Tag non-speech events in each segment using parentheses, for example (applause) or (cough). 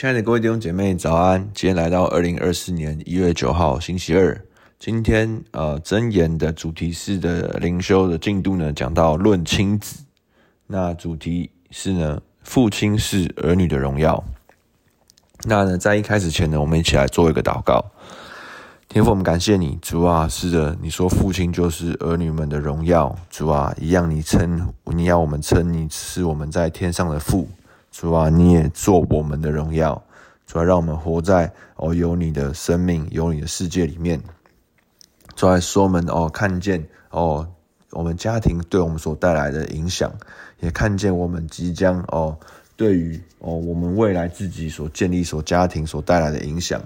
亲爱的各位弟兄姐妹，早安！今天来到二零二四年一月九号星期二。今天呃，箴言的主题式的灵修的进度呢，讲到论亲子。那主题是呢，父亲是儿女的荣耀。那呢，在一开始前呢，我们一起来做一个祷告。天父，我们感谢你，主啊，是的，你说父亲就是儿女们的荣耀，主啊，一样你称，你要我们称你是我们在天上的父。主啊，你也做我们的荣耀，主啊，让我们活在哦有你的生命、有你的世界里面。主啊，说我们哦看见哦我们家庭对我们所带来的影响，也看见我们即将哦对于哦我们未来自己所建立所家庭所带来的影响。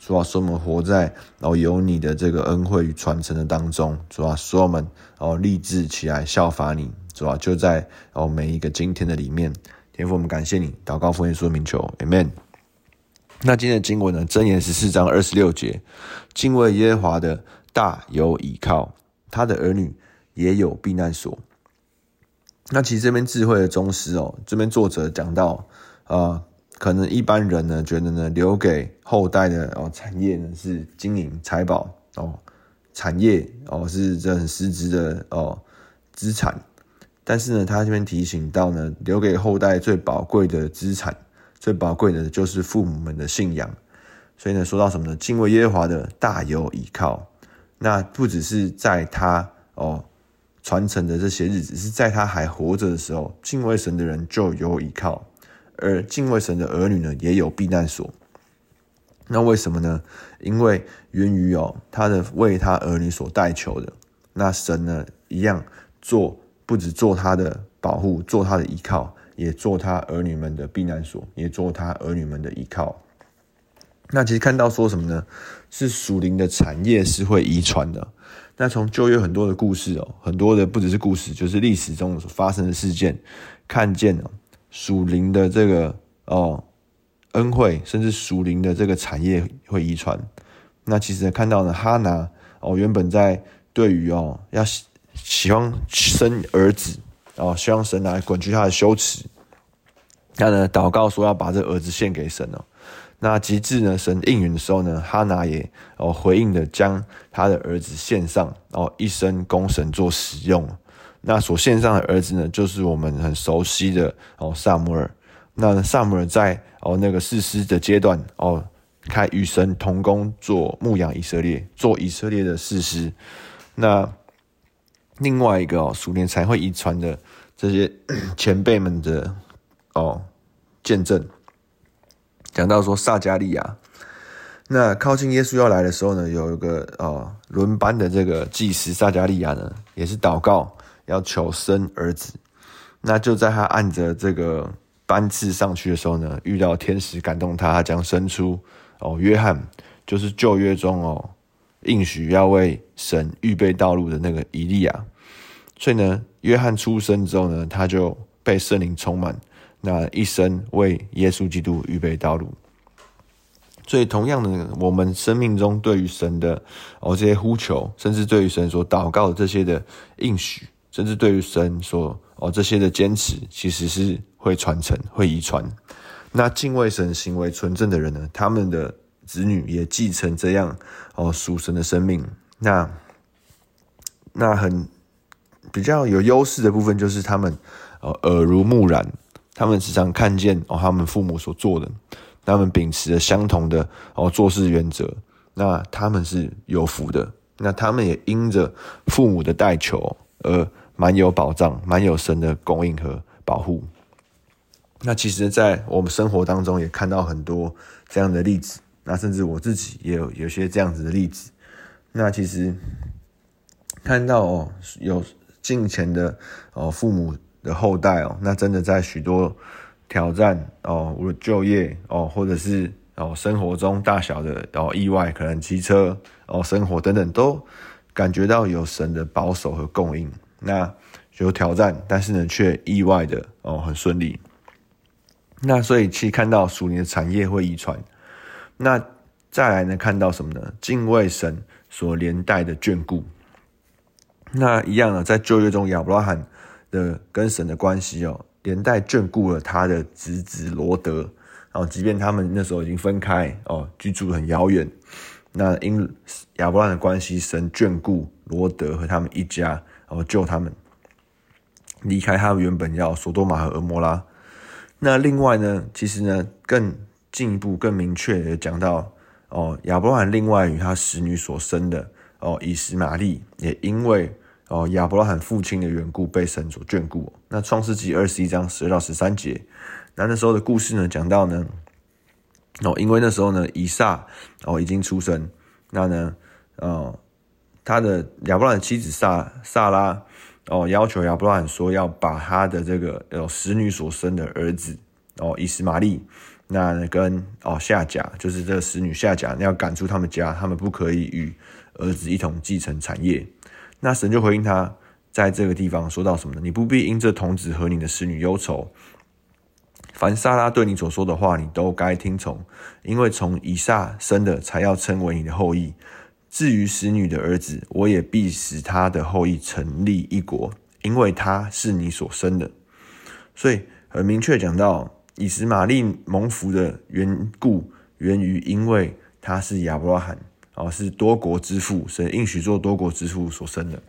主啊，说我们活在哦有你的这个恩惠与传承的当中。主啊，说我们哦立志起来效法你。主啊，就在哦每一个今天的里面。天父，我们感谢你，祷告奉耶稣的名求，Amen。那今天的经文呢？箴言十四章二十六节，敬畏耶和华的大有倚靠，他的儿女也有避难所。那其实这边智慧的宗师哦，这边作者讲到，啊、呃，可能一般人呢觉得呢，留给后代的哦产业呢是金银财宝哦，产业哦是这很实质的哦资产。但是呢，他这边提醒到呢，留给后代最宝贵的资产，最宝贵的就是父母们的信仰。所以呢，说到什么呢？敬畏耶和华的大有倚靠。那不只是在他哦传承的这些日子，是在他还活着的时候，敬畏神的人就有倚靠，而敬畏神的儿女呢，也有避难所。那为什么呢？因为源于哦，他的为他儿女所代求的。那神呢，一样做。不止做他的保护，做他的依靠，也做他儿女们的避难所，也做他儿女们的依靠。那其实看到说什么呢？是属灵的产业是会遗传的。那从旧约很多的故事哦，很多的不只是故事，就是历史中所发生的事件，看见哦，属灵的这个哦恩惠，甚至属灵的这个产业会遗传。那其实看到呢，哈拿哦，原本在对于哦要。喜欢生儿子，哦，希望神来滚去他的羞耻。那呢，祷告说要把这儿子献给神哦。那及至呢，神应允的时候呢，哈拿也哦回应的将他的儿子献上，哦，一生供神做使用。那所献上的儿子呢，就是我们很熟悉的哦撒母耳。那撒母耳在哦那个士师的阶段哦，开与神同工做牧养以色列，做以色列的士师。那另外一个哦，属灵才会遗传的这些 (clears throat) 前辈们的哦见证，讲到说撒迦利亚，那靠近耶稣要来的时候呢，有一个哦轮班的这个祭司撒迦利亚呢，也是祷告要求生儿子，那就在他按着这个班次上去的时候呢，遇到天使感动他，他将生出哦约翰，就是旧约中哦。应许要为神预备道路的那个以利亚，所以呢，约翰出生之后呢，他就被圣灵充满，那一生为耶稣基督预备道路。所以，同样的，我们生命中对于神的哦这些呼求，甚至对于神所祷告的这些的应许，甚至对于神所哦这些的坚持，其实是会传承、会遗传。那敬畏神、行为纯正的人呢，他们的。子女也继承这样哦属神的生命，那那很比较有优势的部分就是他们哦耳濡目染，他们时常看见哦他们父母所做的，他们秉持着相同的哦做事原则，那他们是有福的，那他们也因着父母的代求而蛮有保障，蛮有神的供应和保护。那其实，在我们生活当中也看到很多这样的例子。那甚至我自己也有有些这样子的例子。那其实看到哦，有近前的哦父母的后代哦，那真的在许多挑战哦，无论就业哦，或者是哦生活中大小的哦意外，可能骑车哦生活等等，都感觉到有神的保守和供应。那有挑战，但是呢，却意外的哦很顺利。那所以其看到属灵的产业会遗传。那再来呢？看到什么呢？敬畏神所连带的眷顾。那一样啊，在旧约中亚伯拉罕的跟神的关系哦，连带眷顾了他的侄子罗德哦，即便他们那时候已经分开哦，居住很遥远，那因亚伯拉罕的关系，神眷顾罗德和他们一家，然后救他们离开他们原本要索多玛和俄摩拉。那另外呢，其实呢，更进一步、更明确的讲到哦，亚伯拉罕另外与他使女所生的哦，以实玛利也因为。哦，亚伯拉罕父亲的缘故被神所眷顾。那创世纪二十一章十二到十三节，那那时候的故事呢，讲到呢，哦，因为那时候呢，以撒哦已经出生，那呢，哦，他的亚伯拉罕妻子撒撒拉哦要求亚伯拉罕说要把他的这个有使女所生的儿子哦以实玛利，那跟哦夏甲就是这个使女夏甲，要赶出他们家，他们不可以与儿子一同继承产业。那神就回应他，在这个地方说到什么呢？你不必因这童子和你的使女忧愁。凡撒拉对你所说的话，你都该听从，因为从以撒生的才要称为你的后裔。至于使女的儿子，我也必使他的后裔成立一国，因为他是你所生的。所以很明确讲到，以实玛利蒙福的缘故，源于因为他是亚伯拉罕。哦，是多国之父，神应许做多国之父所生的，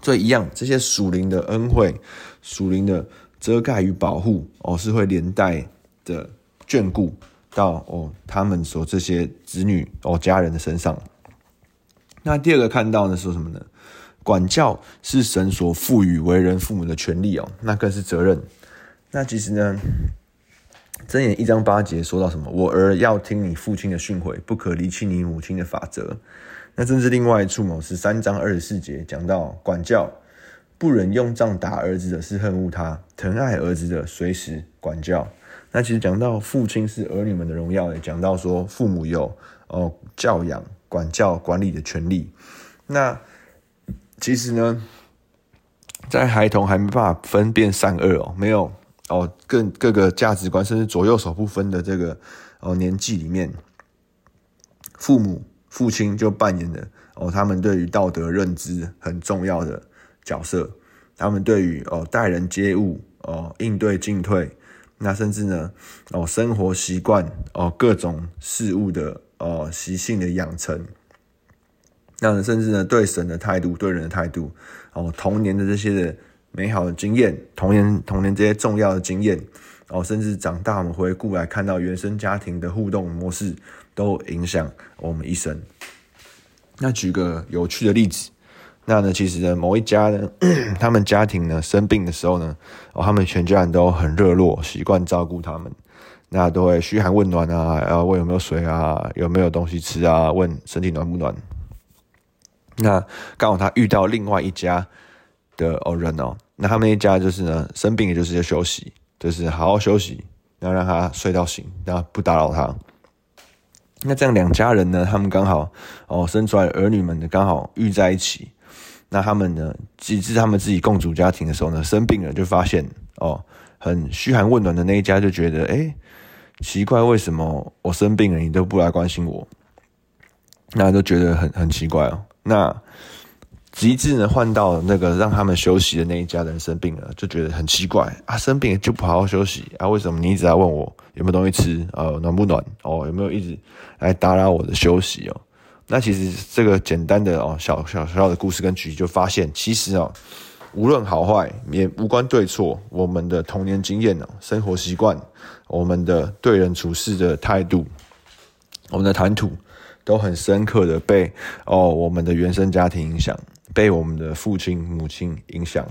所以一样，这些属灵的恩惠、属灵的遮盖与保护，哦，是会连带的眷顾到哦他们所这些子女哦家人的身上。那第二个看到的是什么呢？管教是神所赋予为人父母的权利哦，那更是责任。那其实呢？箴言一章八节说到什么？我儿要听你父亲的训诲，不可离弃你母亲的法则。那这是另外一处某？十三章二十四节讲到管教，不忍用杖打儿子的是恨恶他，疼爱儿子的随时管教。那其实讲到父亲是儿女们的荣耀，也讲到说父母有哦教养、管教、管理的权利。那其实呢，在孩童还没办法分辨善恶哦，没有。哦，各各个价值观，甚至左右手不分的这个哦年纪里面，父母父亲就扮演了哦他们对于道德认知很重要的角色。他们对于哦待人接物哦应对进退，那甚至呢哦生活习惯哦各种事物的哦习性的养成，那甚至呢对神的态度、对人的态度哦童年的这些的。美好的经验，童年童年这些重要的经验，哦，甚至长大我们回顾来看到原生家庭的互动模式，都影响我们一生。那举个有趣的例子，那呢，其实，某一家呢，(clears throat) 他们家庭呢生病的时候呢，哦，他们全家人都很热络，习惯照顾他们，那都会嘘寒问暖啊，然后问有没有水啊，有没有东西吃啊，问身体暖不暖。那刚好他遇到另外一家的哦人哦。那他们一家就是呢，生病也就是要休息，就是好好休息，然后让他睡到醒，然后不打扰他。那这样两家人呢，他们刚好哦生出来的儿女们呢，刚好遇在一起。那他们呢，几次他们自己共组家庭的时候呢，生病了就发现哦，很嘘寒问暖的那一家就觉得，哎，奇怪，为什么我生病了你都不来关心我？那都觉得很很奇怪哦。那。极致呢，换到那个让他们休息的那一家人生病了，就觉得很奇怪啊，生病就不好好休息啊？为什么你一直在问我有没有东西吃？呃，暖不暖？哦，有没有一直来打扰我的休息哦？那其实这个简单的哦，小小小的故事跟举例就发现，其实哦，无论好坏也无关对错，我们的童年经验哦，生活习惯，我们的对人处事的态度，我们的谈吐，都很深刻的被哦我们的原生家庭影响。被我们的父亲、母亲影响，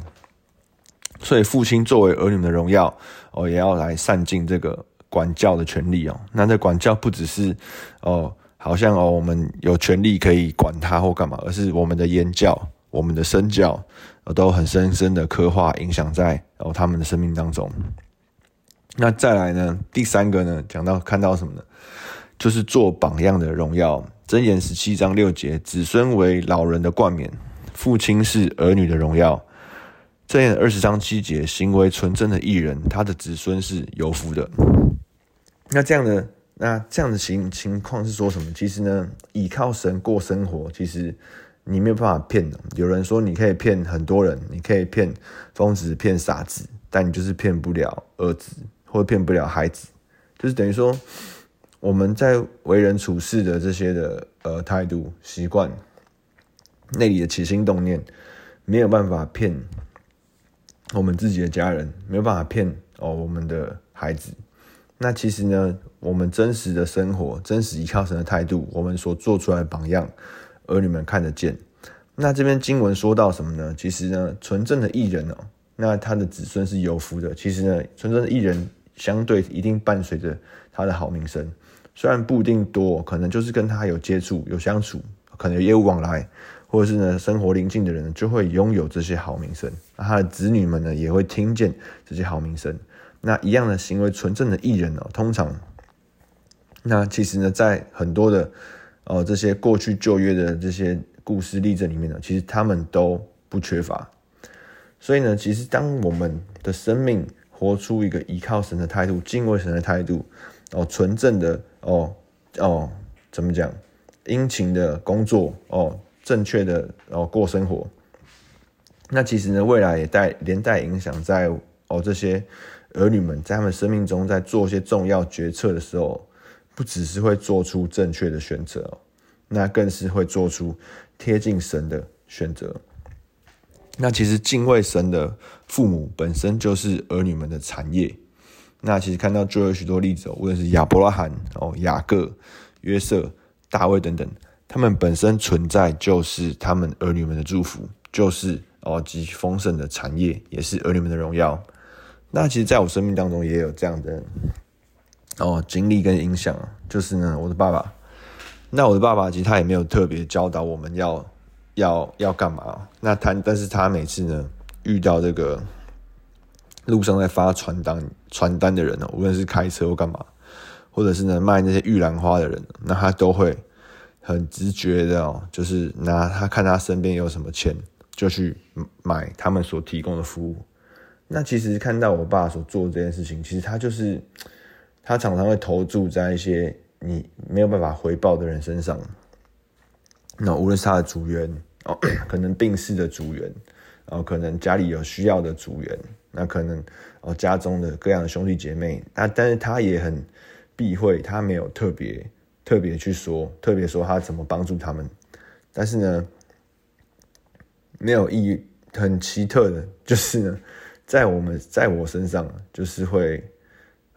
所以父亲作为儿女的荣耀哦，也要来善尽这个管教的权利哦。那这管教不只是哦，好像哦，我们有权利可以管他或干嘛，而是我们的言教、我们的身教，都很深深的刻画影响在哦他们的生命当中。那再来呢，第三个呢，讲到看到什么呢？就是做榜样的荣耀。箴言十七章六节，子孙为老人的冠冕。父亲是儿女的荣耀。这言二十章七节，行为纯正的艺人，他的子孙是有福的。那这样的那这样的情情况是说什么？其实呢，倚靠神过生活，其实你没有办法骗的。有人说你可以骗很多人，你可以骗疯子、骗傻子，但你就是骗不了儿子，或骗不了孩子。就是等于说我们在为人处事的这些的呃态度习惯，内里的起心动念，没有办法骗我们自己的家人，没有办法骗哦我们的孩子。那其实呢，我们真实的生活，真实依靠神的态度，我们所做出来的榜样，儿女们看得见。那这边经文说到什么呢？其实呢，纯正的义人哦，那他的子孙是有福的。其实呢，纯正的义人相对一定伴随着他的好名声，虽然不一定多，可能就是跟他有接触、有相处，可能有业务往来，或者是呢生活邻近的人就会拥有这些好名声。他的子女们呢，也会听见这些好名声。那一样的行为，纯正的艺人哦，通常，那其实呢，在很多的哦这些过去旧约的这些故事例证里面呢，其实他们都不缺乏。所以呢，其实当我们的生命活出一个依靠神的态度、敬畏神的态度，哦，纯正的哦哦，怎么讲？殷勤的工作哦，正确的哦过生活，那其实呢，未来也带连带影响在哦这些。儿女们在他们生命中，在做一些重要决策的时候，不只是会做出正确的选择，那更是会做出贴近神的选择。那其实敬畏神的父母本身就是儿女们的产业。那其实看到就有许多例子，无论是亚伯拉罕、哦雅各、约瑟、大卫等等，他们本身存在就是他们儿女们的祝福，就是哦极丰盛的产业，也是儿女们的荣耀。那其实，在我生命当中也有这样的哦经历跟影响，就是呢，我的爸爸。那我的爸爸其实他也没有特别教导我们要要要干嘛。那他，但是他每次呢遇到这个路上在发传单传单的人呢，无论是开车或干嘛，或者是呢卖那些玉兰花的人，那他都会很直觉的哦，就是拿他看他身边有什么钱，就去买他们所提供的服务。那其实看到我爸所做这件事情，其实他就是他常常会投注在一些你没有办法回报的人身上。那无论是他的组员哦，可能病逝的组员，然后可能家里有需要的组员，那可能哦家中的各样的兄弟姐妹，那但是他也很避讳，他没有特别特别去说，特别说他怎么帮助他们。但是呢，没有意义，很奇特的就是呢。在我们在我身上，就是会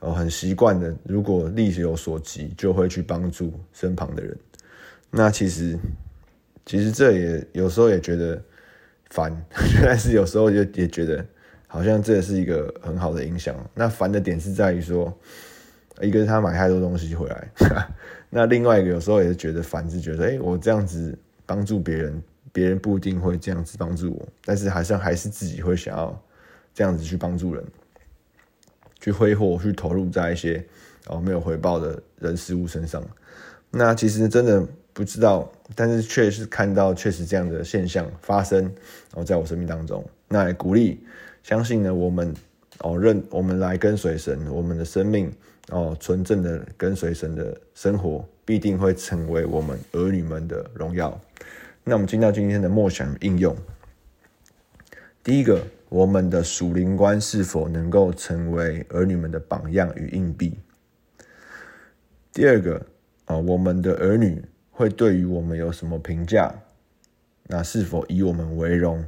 哦很习惯的，如果力有所及，就会去帮助身旁的人。那其实其实这也有时候也觉得烦，(laughs) 但是有时候也也觉得好像这也是一个很好的影响。那烦的点是在于说，一个是他买太多东西回来，(laughs) 那另外一个有时候也是觉得烦，是觉得哎，我这样子帮助别人，别人不一定会这样子帮助我，但是好像还是自己会想要。这样子去帮助人，去挥霍，去投入在一些哦没有回报的人事物身上。那其实真的不知道，但是确实看到确实这样的现象发生然哦，在我生命当中，那也鼓励相信呢，我们哦认我们来跟随神，我们的生命哦纯正的跟随神的生活，必定会成为我们儿女们的荣耀。那我们进到今天的默想应用，第一个。我们的属灵观是否能够成为儿女们的榜样与印记？第二个啊，我们的儿女会对于我们有什么评价？那是否以我们为荣？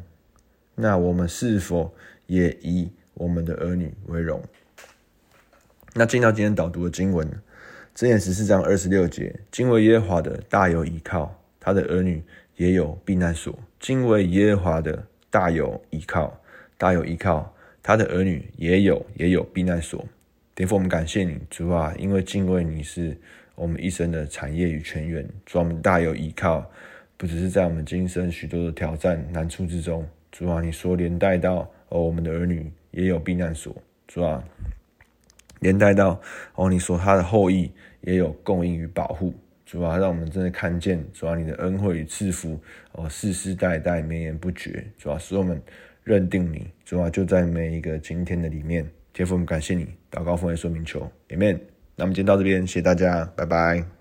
那我们是否也以我们的儿女为荣？那进到今天导读的经文，箴言十四章二十六节：敬畏耶和华的大有依靠，他的儿女也有避难所。敬畏耶和华的大有依靠。大有依靠，他的儿女也有也有避难所。天父，我们感谢你，主啊，因为敬畏你是我们一生的产业与泉源。主啊，我们大有依靠，不只是在我们今生许多的挑战难处之中。主啊，你说连带到哦，我们的儿女也有避难所。主啊，连带到哦，你说他的后裔也有供应与保护。主啊，让我们真的看见主要，你的恩惠与赐福哦，世世代代绵延不绝。主啊，使我们。认定你，主啊，就在每一个今天的里面。天父，我们感谢你，祷告奉耶稣名求，Amen。那我们今天到这边，谢谢大家，拜拜。